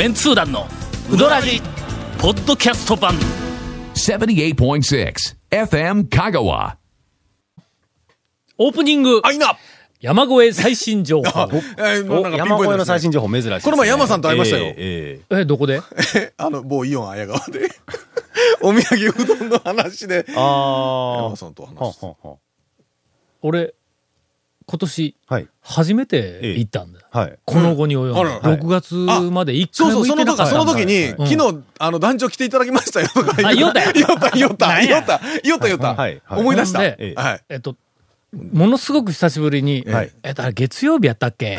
メンツー団のウドラジポッドキャスト版。78.6 FM Kagawa. オープニング。あ、いいな。山越え最新情報。えーもうなんかピン山越えのポイントですね。最新情報珍しい。ですね。この前山さんと会いましたよ。ええええどこで？あの、某イオン綾川で、お土産うどんの話で、えあ山さんとあ。話して。ははは俺今年はい。初めて行ったんだ、はい。この後に及んで、あら。6月まで一回も行ってなかったその時に、うん。昨日、あの、団長来ていただきましたよ。とかあ言おったよ言おった、言おった、言おった、言おった、言おった。思い出した。ほんでええ。はい。えっとものすごく久しぶりに、はい。えっと、月曜日やったっけ、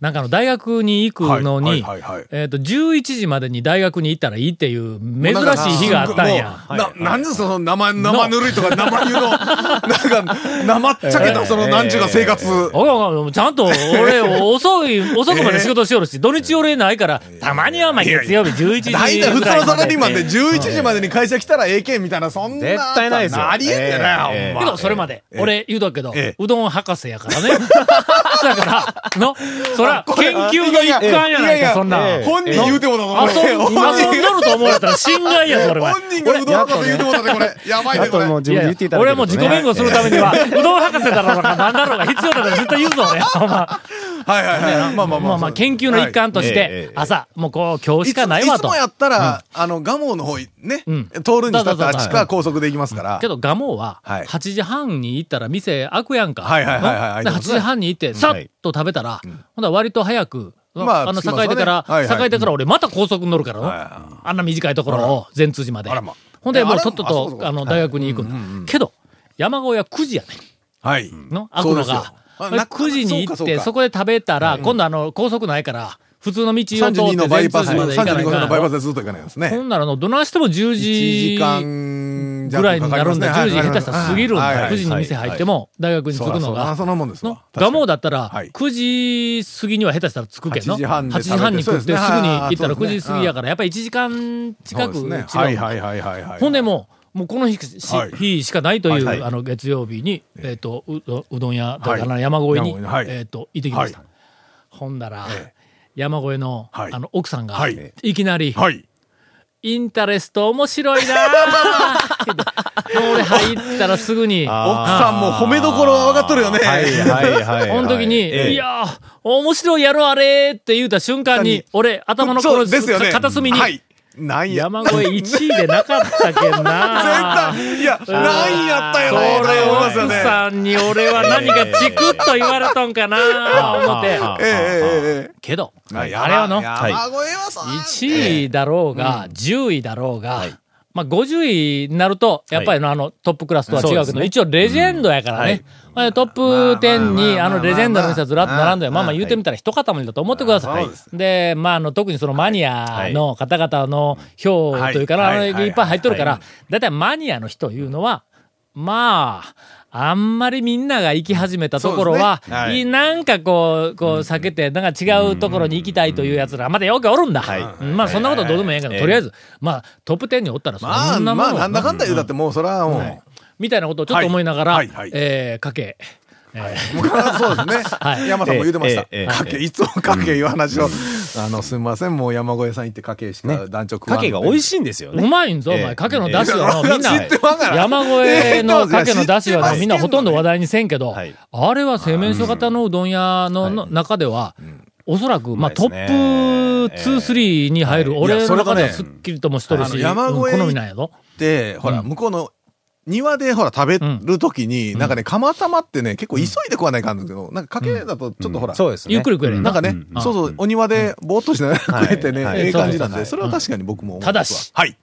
なんかあの大学に行くのに、えっと、11時までに大学に行ったらいいっていう珍しい日があったんや。な、なんでその生、生ぬるいとか生湯の、なんか、生っちゃけたその、なんちゅうか生活。ちゃんと俺遅い、遅くまで仕事しよるし、土日俺ないから、たまにはまあ月曜日11時大体普通のサラリーマンでで。11時までに会社来たら AK みたいな、そんな。絶対ないですよありえんねえな、ええほんまけど、それまで、俺言うとくけどええ、うどん博士やからね。だから、の、そら、研究の一環やないか、そんな。ええ本人言うてもだぞ、これ。遊ん、遊んどると思うやったら心外やぞ、俺は。本人がうどん博士言うてもだって、これ。やばいね、これ。俺はもう自己弁護するためには、うどん博士だろうが何だろうが必要だから絶対言うぞ、俺。はいはいはい。まあまあまあまあ、研究の一環として、朝、もうこう、今日しかないわといつも。やったら、あの、ガモの方ね、うん通るにしたってあっちから高速で行きますから。けど、ガモは、はい8時半に行ったら店開くやんか。はいはいはいはいので8時半に行って、さっと食べたら、ほんなら割と早く、まああの、えてから、はいはい。栄えてから俺また高速に乗るからの。はい。はいあんな短いところを、善通寺まで。ま。ほんで、もうとっとと、あの、大学に行くんだけど、山越えは9時やね。はい。の開くのが。あこれ9時に行って、そこで食べたら、今度あの、高速ないから、普通の道を通って32のバイパス、善通寺まで行かない32かのバイパらスでずっと行かないですほね。んならの、どないしても10 1時時間ぐらいになるんだ。10時下手したら過ぎるんだ。はいはい9時に店入っても、大学に着くのが。そんなもんですのわ。ガモだったら、はい9時過ぎには下手したら着くけど、8時半で8時半に食ってすぐに行ったら9あーそうですね時過ぎやから、やっぱり1時間近く違うんそうですねだはいはいはいはいはい。ほんでもう、もうこの日し,、はい日しかないという、はいあの月曜日に、えっ、とう、うどん屋というかな、はい山越えに、えにはいえっ、と、行ってきました。はほんだら、え山越えの、はいあの、奥さんが、はいい、きなり、はい。インタレスト面白いなぁ俺入ったらすぐに、奥さんも褒めどころは分かっとるよね。はいはいはい。この時に、ええいやー、面白いやろあれって言うた瞬間に、俺、頭のね。片隅に、はい。なんや。山越え1位でなかったけんな 絶対、いや、なんやったよ。それ思いますよ奥ね。さんに俺は何かチクッと言われとんかな思って。けど、えあれはの、山越えはさ、1位だろうが、10位だろうが、まあ、50位になると、やっぱりのあのトップクラスとは違うけど、一応レジェンドやからね。まあトップ10にあのレジェンドの店がずらっと並んで、まあまあ言うてみたら一塊だと思ってください。で、まああの特にそのマニアの方々の票というかな、はい。っぱい入っとるから、だい。たい。マニアの人いうのは、まあ、あんまりみんなが行き始めたところは、ね。はい。いなんかこう、こう避けて、なんか違うところに行きたいというやつら、まだよくおるんだ。はい。うんまあそんなことどうでもええけど、とりあえず、まあトップ10におったらそまあ、んなもの、まあ、なんだかんだ言うだってもう、それはもう、みたいなことをちょっと思いながら、はい。はい。はい。えー、かけ、えーもうそうですね。はい。山さんも言うてました。ええええかけ、いつもかけいう話を。あの、すみません、もう山越えさん行ってかけしか団長食わんかけが美味しいんですようね。まいんぞ、お前。ええ。かけの出汁はの、ええみんな。山越えの かけの出汁はの、ええみんなほとんど話題にせんけど、はい。あれは製麺所型のうどん屋のの中では、おそらく、まあ、トップ2、3に入る、はい。い俺の中ではすっきりともしとるし、山越えうん好みなんやぞ。で、ほら、向こうの、庭でほら食べるときに、なんかね、釜玉ってね、結構急いで食わないかんだけど、なんかかけだとちょっとほら、そうですね。ゆっくり食えるよなんかね、うんそうそう、お庭でぼーっとしながら食えてね、はいええ感じなんで、それは確かに僕も思ただし。はい。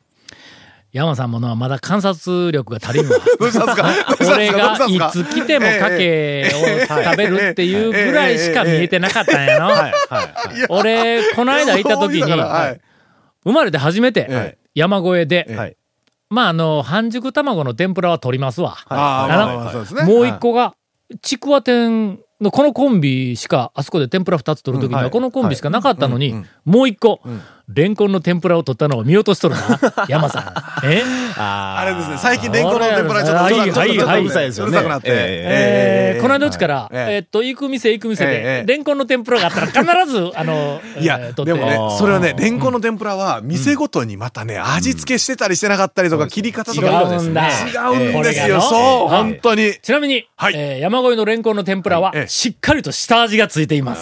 山さんものはまだ観察力が足りんわ。どうしたんですか。どうしたん俺がいつ来てもかけを食べるっていうぐらいしか見えてなかったんやの。俺、この間行った時に、生まれて初めてえ、山越えで、はい。まあ、あの、半熟卵の天ぷらは取りますわ。あーあね。もう一個が、ちくわ天のこのコンビしか、あそこで天ぷら二つ取る時には、このコンビしかなかったのに、もう一個、レンコンの天ぷらを取ったのを見落としとるな。山さん。え？ああれですね、最近レンコンの天ぷらちょっと、はいちょっと、ちょっと、はいはいうるさい。ですよねうるさくなって。えー、この間うちから、えええっと、行く店行く店ええでえ、えレンコンの天ぷらがあったら必ず、あの、いやでもねそれはね、レンコンの天ぷらは、店ごとにまたね、味付けしてたりしてなかったりとか、切り方とか違うんだ違うんですよ。そう、うん本当に。ちなみに、はい。えー山越えのレンコンの天ぷらはええ、しっかりと下味がついています。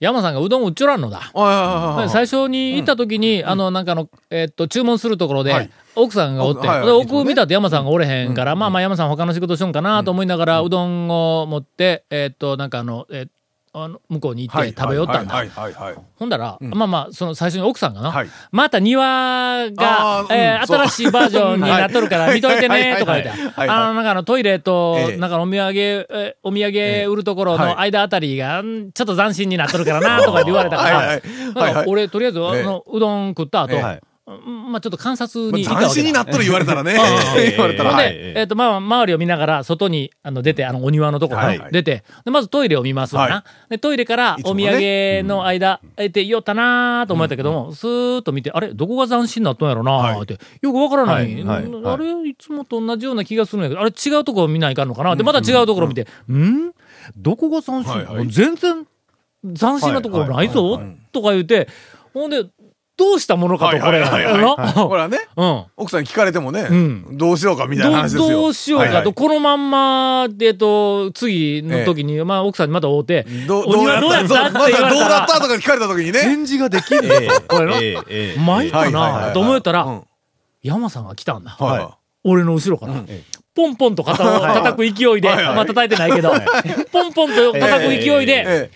山さんがうどんを売っちょらんのだ。最初に行った時に、あの、なんかあの、えっと、注文するところで、はい。奥さんがおって、奥見たって山さんがおれへんから、まあまあ山さん他の仕事しよんかなと思いながら、うどんを持って、えっと、なんかあの、えあの向こうに行って食べよったんだ。ほんだら、まあまあ、その最初に奥さんがな、はい。また庭がえー新しいバージョンになっとるから見といてね、とか言って、あの、なんかあのトイレとええ、なんかお土産、えーお土産売るところはい。の間あたりが、んちょっと斬新になっとるからな、とか言われたから、はい俺、とりあえず、あええ。の、うどん食った後、ええ。はい。うんまあちょっと観察に斬。新になっとる言われたらね。う ん言われたら。で、えっ、と、まあ、周りを見ながら、外に、あの、出て、あの、お庭のところ出て、で、まずトイレを見ますわな。はで、トイレからお土ね産の間、えて、よったなーと思ったけども、スーッと見て、あれ、どこが斬新になったんやろなーって、よくわからない。あれ、いつもと同じような気がするんやけど、あれ、違うところ見ないかんのかなで、また違うところ見て、ん。どこが斬新、全然、斬新なところないぞ、とか言うて、ほんで、どうしたものかと、これ。ほならね、うん。奥さんに聞かれてもねん、どうしようかみたいな話ですよ。どどうしようかと、はいはい。このまんま、えっと、次の時に、まあ、奥さんにまた会うて、どお庭どうやった？ってま言われたらだどうだった？とか聞かれた時にね。返事ができる。これな。ええええ参ったないと思ったら、うん。山さんが来たんだ。は俺の後ろから。ポンポンと肩を叩く勢いで、はいはい。まあ叩いてないけど、ポンポンと叩く勢いい。で、え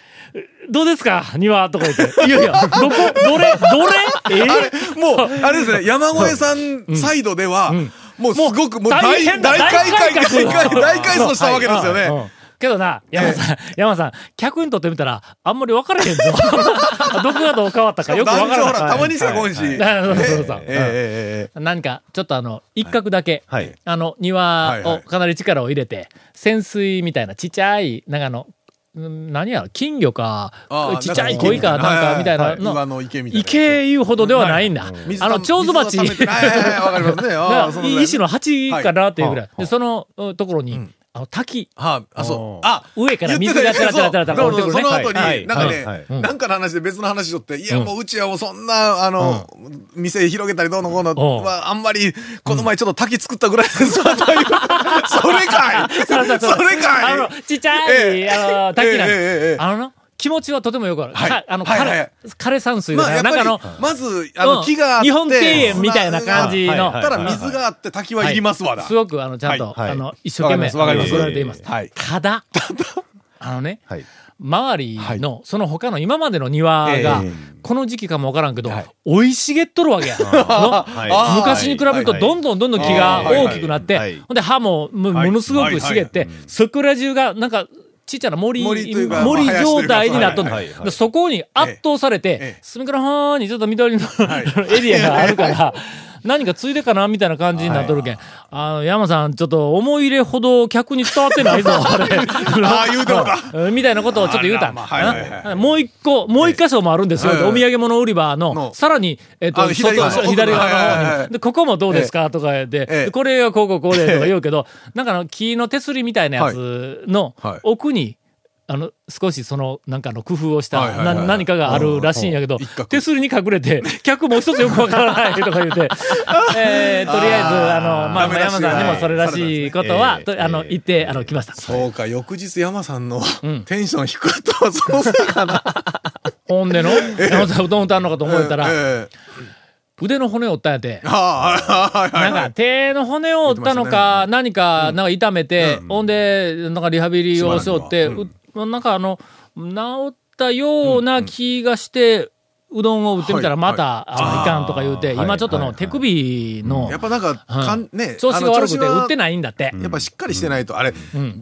どうですか？庭とか言って。いやいや、どこ？どれ？どれ？ええ？もう、あれですね、山越さんサイドでは、もうすごく、もう大、大大改革、大改装したわけですようん。ね。けどな、山さん、山さん、客にとってみたら、あんまり分からへんぞ。どこがどう変わったかよく分から男女ほら、たま。にしか来んし。何か、ちょっとあの、一角だけ、はい。あの、庭をかなり力を入れて、潜水みたいなちっちゃい、なんかあの、ん何やろ、金魚かちっちゃい鯉か、なんかみたいなの岩の池みたいな。池いうほどではないんだ。水あの、蝶々鉢。水を溜めてはいはいはいわかりますね。の鉢かなっていうぐらい。はいで、そのうんところに、あの、滝。はあ、あ、そう。あ、上から言ってた水がチャラチャラチャラチャラ降りてくるね。その後はいに、なんかはいはい。ね、うん。なんかの話で別の話しとって、いや、もううちはもうそんな、あの、店広げたりどうのこうのうん。は、あんまり、この前ちょっと滝作ったぐらいです それかい。そうそうそう。それかい。あの、ちっちゃい、ええ。あの、滝なんええええええ。あのな、気持ちはとてもよくある。はい。かあの、はいはい。はい枯れ山水だまあ、なんかあの、、まず、あの、うん木があって、日本庭園みたいな感じの。たら水があって滝はいりますわだ。すごく、あの、ちゃんと、あの、一生懸命、作られています。はい。ただ、あのね、はい。周りの、その他の今までの庭がええ、この時期かもわからんけどはい、生い茂っとるわけや。昔に比べるとどんどんどんどん木が大きくなって、はい。ほんで葉もものすごく茂って、そこら中がなんか、ちっちゃな森、森森状態になっとんだはいはいはい。でそこに圧倒されえてえ、隅からはーにちょっと緑の エリアがあるから、何かついでかなみたいな感じになっとるけん。あの、山さん、ちょっと思い入れほど客に伝わってないぞ、あれ。ああ、言うてもみたいなことをちょっと言うたもう一個、もう一箇所もあるんですよ。ええ。お土産物売り場の、の。さらに、えっと、左側外の方に。で、ここもどうですか？とかで。これがこうこうこうでとか言うけど、なんかあの、木の手すりみたいなやつの奥に、あの、少しその、なんかあの工夫をした、な何かがあるらしいんやけど手すりに隠れて、客もう一つよくわからないとか言って、えーとりあえず、あの、まあ、山さんにもそれらしいことは、ええとあの、言って、あの、来ました。そうか、翌日山さんのん。テンション低かったわ、そのせいかな。ほんでの、山さんうどん歌うのかと思ったら、ええ腕の骨を折ったんやて。なんか手の骨を折ったのか、何か、なんか痛めて、ほんで、なんかリハビリをしよって、しばらくうなんかあの、治ったような気がして、うどんを売ってみたらはいまた、あのいかんとか言うて、はい今ちょっとのはい手首のやっぱなんか、かんね、調子が悪くて売ってないんだって。やっぱしっかりしてないと、あれ、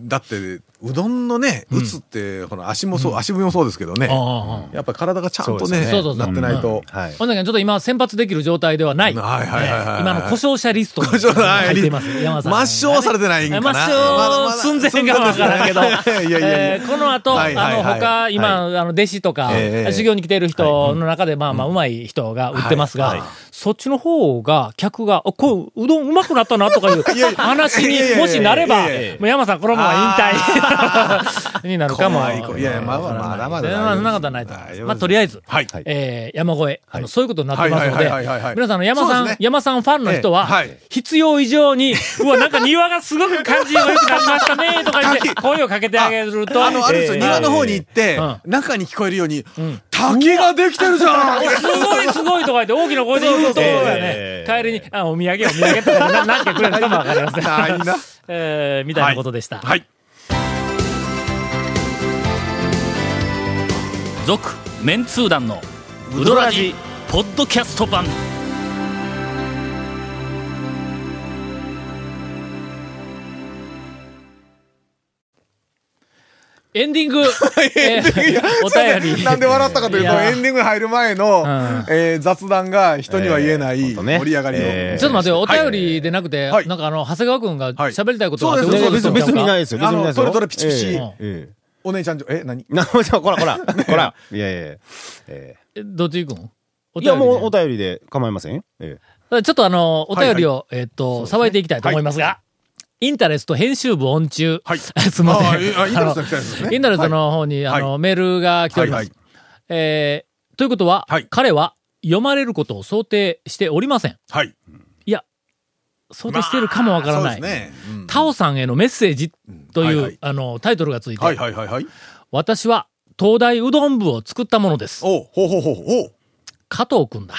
だって、うどんのね、打つって、ほら、足もそう、足踏みもそうですけどね。やっぱ体がちゃんとねなってないと。はい。ほんだけどちょっと今先発できる状態ではない。はいはいはい今の故障者リストに入っています、山さん。抹消はされてないんかな。抹消寸前かもわからんけど、いやいやいや。えーこの後、あの、他、今、あの、弟子とか、ええ修行に来ている人の中で、まあまあ、うまい人が売ってますが、そっちの方が、客が、あこう、うどんうまくなったなとかいう話にもしなれば、もう山さんこのまま引退 になるかも。怖いやいやまあまあまだまだ全然そんなことはないと。思います。まあ、とりあえず、はい。えー山越え、あの、そういうことになってますので皆さんの山さん、山さんファンの人は必要以上に、うわ、なんか庭がすごく感じが良くなりましたね、とか言って、声をかけてあげると、あの、あれですよ、えー庭の方に行ってうん、中に聞こえるように、滝ができてるじゃん すごいすごいとか言って大きな声で言うと、ええ帰りに、あ、お土産お土産とかな何件くれるかもわかりません。ないな。えーみたいなことでした。はい。続メンツー団のウドラジポッドキャスト版 エンディング、えー お便り。なんで笑ったかというと、エンディングに入る前の、えー雑談が人には言えない盛り上がりを。えー。ちょっと待ってよ、お便りでなくて、はい。なんかあの、長谷川くんが喋りたいことがあって、そうです。う別にないですよ。別にないですよ。あのトレトレピチピチ。ええええお姉ちゃんじょ、え、何？な、ほら、ほら、ほら。いやいやいや。ええどっち行くん？いや、もうお便便りで構いません？よ。えりちょっとあの、お便りを、えっと、さばいていきたいと思いますが、インタレスト編集部音中。はい すみません。あーあインタレストの来たやつですねインタレストの方に、はいあの、メールが来ております。はいはいえーということは、はい彼は読まれることを想定しておりません。はい。いや、想定しているかもわからない。そうですね。うんタオさんへのメッセージという、はいはいあの、タイトルがついて、はいはいはいはい。私は東大うどん部を作ったものです。おうほうほうほうほう。加藤くんだ。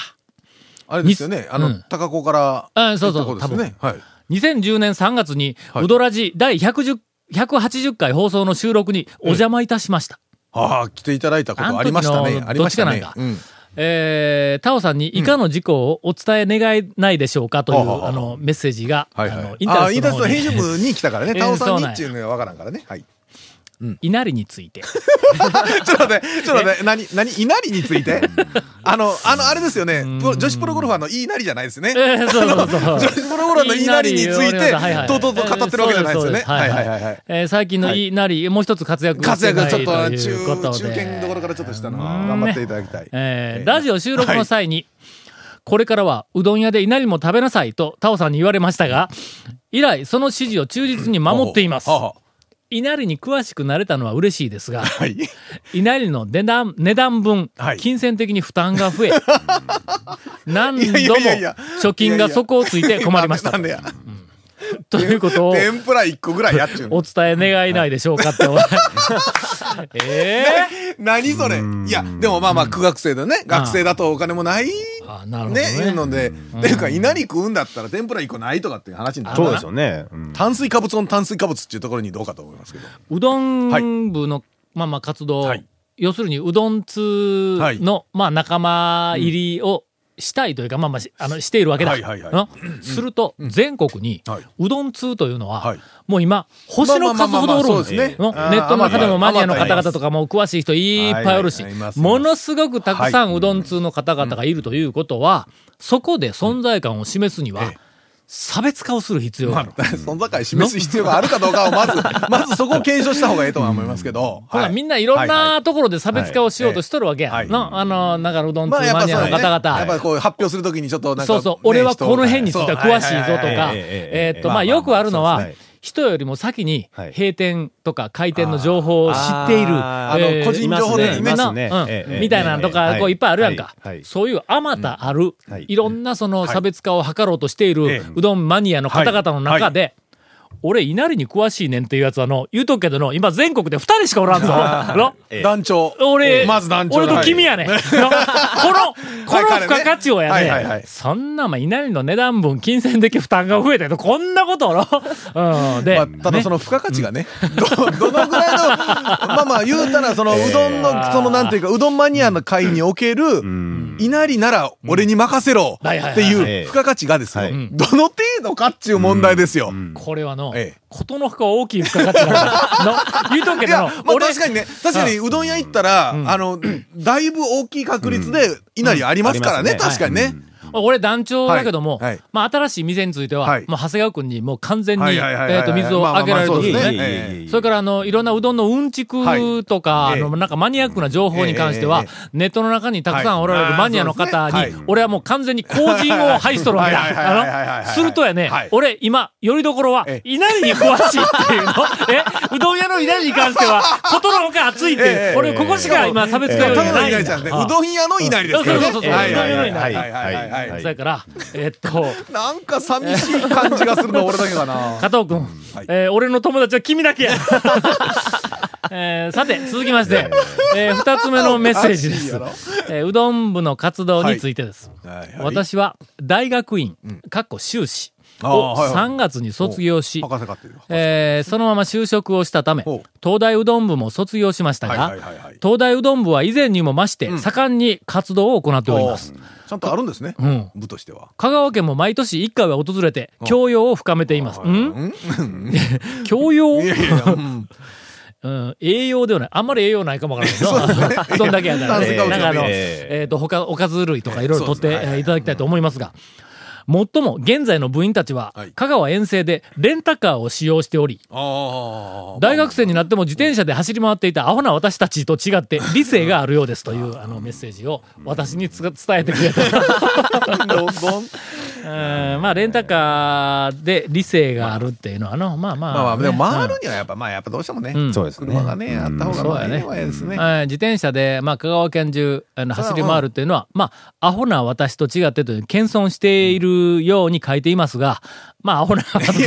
あれですよね。あの、うん高子から。あそうそう行ったことですね。はい。2010年3月に、はいうどらじ第110 180回放送の収録にお邪魔いたしました。ああ、来ていただいたことありましたね。ありましたねどっちか。うん。えー、タオさんに以下の事項をお伝え願えないでしょうかという、はあはああの、メッセージが、はいはい。あの、インタああ、インタレストの編集部に来たからね。えータオさんにっていうのがわからんからね。はい。稲荷について。ちょっと待って、ちょっと待って、何、何、稲荷について？あの、あの、あれですよね。女子プロゴルファーのいいなりじゃないですね。えー、そうそうそう。女子プロゴルファーのいいなりについて、とうとうと語ってるわけじゃないですよね。はいはいはいはい。えー最近のいいなり、もう一つ活躍活躍ちょっと中、で中堅どころからちょっとしたの頑張っていただきたい。えーラジオ収録の際に、これからはうどん屋で稲荷も食べなさいとタオさんに言われましたが、以来その指示を忠実に守っていますは。あは稲荷に詳しくなれたのは嬉しいですが、あはい。稲荷の値段、値段分はい、金銭的に負担が増え、何度も貯金が底をついて困りましたな。んでや。ということを天ぷら一個ぐらいやっちゅうの。お伝え願いないでしょうかって。ええ何それいや、でもまあまあ、苦学生でね、学生だとお金もない、ね、あなるほどね。いうので、っていうか、稲荷食うんだったら天ぷら一個ないとかっていう話になるそうですよね。うん炭水化物の炭水化物っていうところにどうかと思いますけど。うどん部の、まあまあ活動、はい要するにうどん通の、まあ仲間入りをしたいというか、まあまあし、あの、しているわけだ。はいはいはい。のすると、全国にはい。うどん通というのは、はい。もう今、星の数ほどおるんですね。ネットの中でもマニアの方々とかも詳しい人いっぱいおるしものすごくたくさんうどん通の方々がいるということは、そこで存在感を示すにはええ、差別化をする必要がある。まあ、存在感示す必要があるかどうかをまず、まずそこを検証した方がいいとは思いますけど。ほら、はい。みんないろんなところで差別化をしようとしとるわけや。はい。の、あの、なんかうどん通マニアの方々。やっぱこう発表するときにちょっとなんか、そうそう、ね俺はこの辺につ人いては詳しいぞとか、はえーっと、まあよくあるのは人よりも先にはい。閉店とか開店の情報を知っている。あの個人情報でいますね。みたいなのとか、ええこうい。っぱいあるやんか。そういうあまたあるはい、いろんなその差別化を図ろうとしていええ。るうどんマニアの方々の中で、俺、稲荷に詳しいねんっていうやつはの、言うとくけどの、今全国で二人しかおらんぞ。の？団長。俺、まず団長俺と君やねん。の？この、この付加価値をやはいはいはい。ね、そんな、まあ、稲荷の値段分、金銭的負担が増えてるこんなことおろ。うん。で、まあ、ただその付加価値がね、ど、どのぐらいの、まあまあ言うたら、そのうどんの、そのなんていうか、うどんマニアの会における、稲荷なら俺に任せろはいはいはいっていう付加価値がですよ。はい、どの程度かっちゅう問題ですよ。これはの、の負荷は大きい付加価値な。の、言うとくけどまあ俺確かにね、確かにうどん屋行ったら、あの、だいぶ大きい確率で稲荷ありますからね、確かにね。俺団長だけども、まあ新しい店については、はい。もう長谷川君にもう完全に、水をあげられるんですね。それから、あの、いろんなうどんのうんちくとか、はい。あの、なんかマニアックな情報に関しては、ええネットの中にたくさんおられるマニアの方に、俺はもう完全に後陣を排しとるわけはい。はい。はい。はい。はい。だ。はい。あの、するとやね、はい。俺、今、よりどころはえ、稲荷に詳しいっていうの。え、うどん屋の稲荷に関しては、ことのほか熱いって、ええ俺、ここしか今差別化要因ただのがないうどん屋の稲荷ですからね。そうそうそうそうはい。はい。はい。うどん屋の稲荷はい。それから、えっと、なんか寂しい感じがするの俺だけかな。加藤君、はい。えー俺の友達は君だけや。えーさて、続きまして、えー二つ目のメッセージです。えーうどん部の活動についてです。はい。はい。私は大学院、かっこ修士をはいはい。3月に卒業し、えーそのまま就職をしたため東大うどん部も卒業しましたはいが東大うどん部は以前にも増して盛んに活動を行っております。ちゃんとあるんですねうん。部としては。香川県も毎年一回は訪れて、教養を深めています。ん？教養？うん。うん、栄養ではない。あんまり栄養ないかもわからないけど、う どんだけやから。ね。なんかあの、ええっ、と、他、おかず類とかいろいろ取っていただきたいと思いますが、もっとも現在の部員たちははい、香川遠征でレンタカーを使用しており。大学生になっても自転車で走り回っていたアホな私たちと違って理性があるようですという あのメッセージを私につ伝えてくれた。まあ、レンタカーで理性があるっていうのは、あの、まあまあ、まあまあ、でもね回るにはやっぱ、まあやっぱどうしてもねう、ん。そうですね。車がね、あった方がそうやね。まあいいですね。はい自転車で、まあ、香川県中、あの、走り回るっていうのは、まあ、アホな私と違ってという、謙遜しているように書いていますが、まあ、アホな私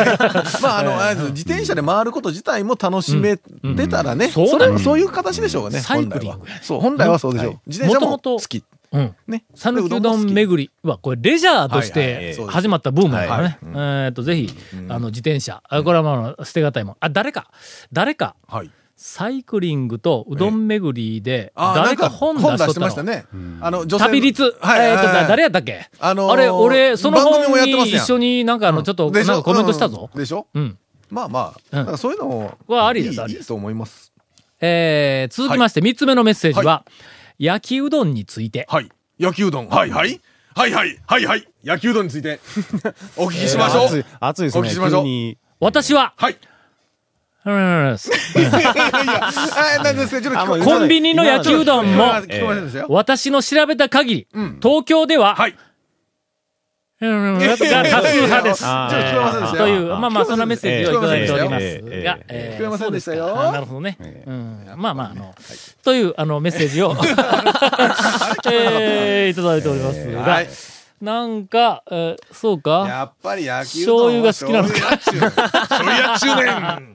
まあ、あの、あ自転車で回ること自体も楽しめてたらね、そうそれはそういう形でしょうね、サイクリング。そう、本来はそうでしょう。自転車も好き。うん。ね。讃岐うどん巡りは、これ、レジャーとして始まったブームだからね。はいえっと、ぜひ、あの、自転車。あこれはまあ、捨てがたいもん。あ、誰か、誰か、はい。サイクリングとうどん巡りで、誰か本出しとったのましたね。あの、女性の旅率。はい。えっと、だ誰ややったっけ？あのーあれ、俺、その番組も本に一緒になんかあの、ちょっと、なんかコメントしたぞ。うんでしょ？うん。まあまあ、そういうのも、はありですありですと思います。えー、続きまして、三つ目のメッセージは、焼きうどんについて。はい。焼きうどん。はいはい。はいはい。はいはい。焼きうどんについて、お聞きしましょう熱い。ですね。お聞きしましょう私は、はい。コンビニの焼きうどんも。私の調べた限り、ん。東京では、はい。うん。が多数派です。あーちょっと聞こえません。でしたよという、まあまあ、そん。なメッセージをいただいております聞こえません。でしたよそうすかあなるほどね。うん。まあまあ、あの、という、あの、メッセージを、えーいただいておりますがはい、なん。か、えーそうかやっぱり焼きうどん。は醤油が好きなのか醤油やっち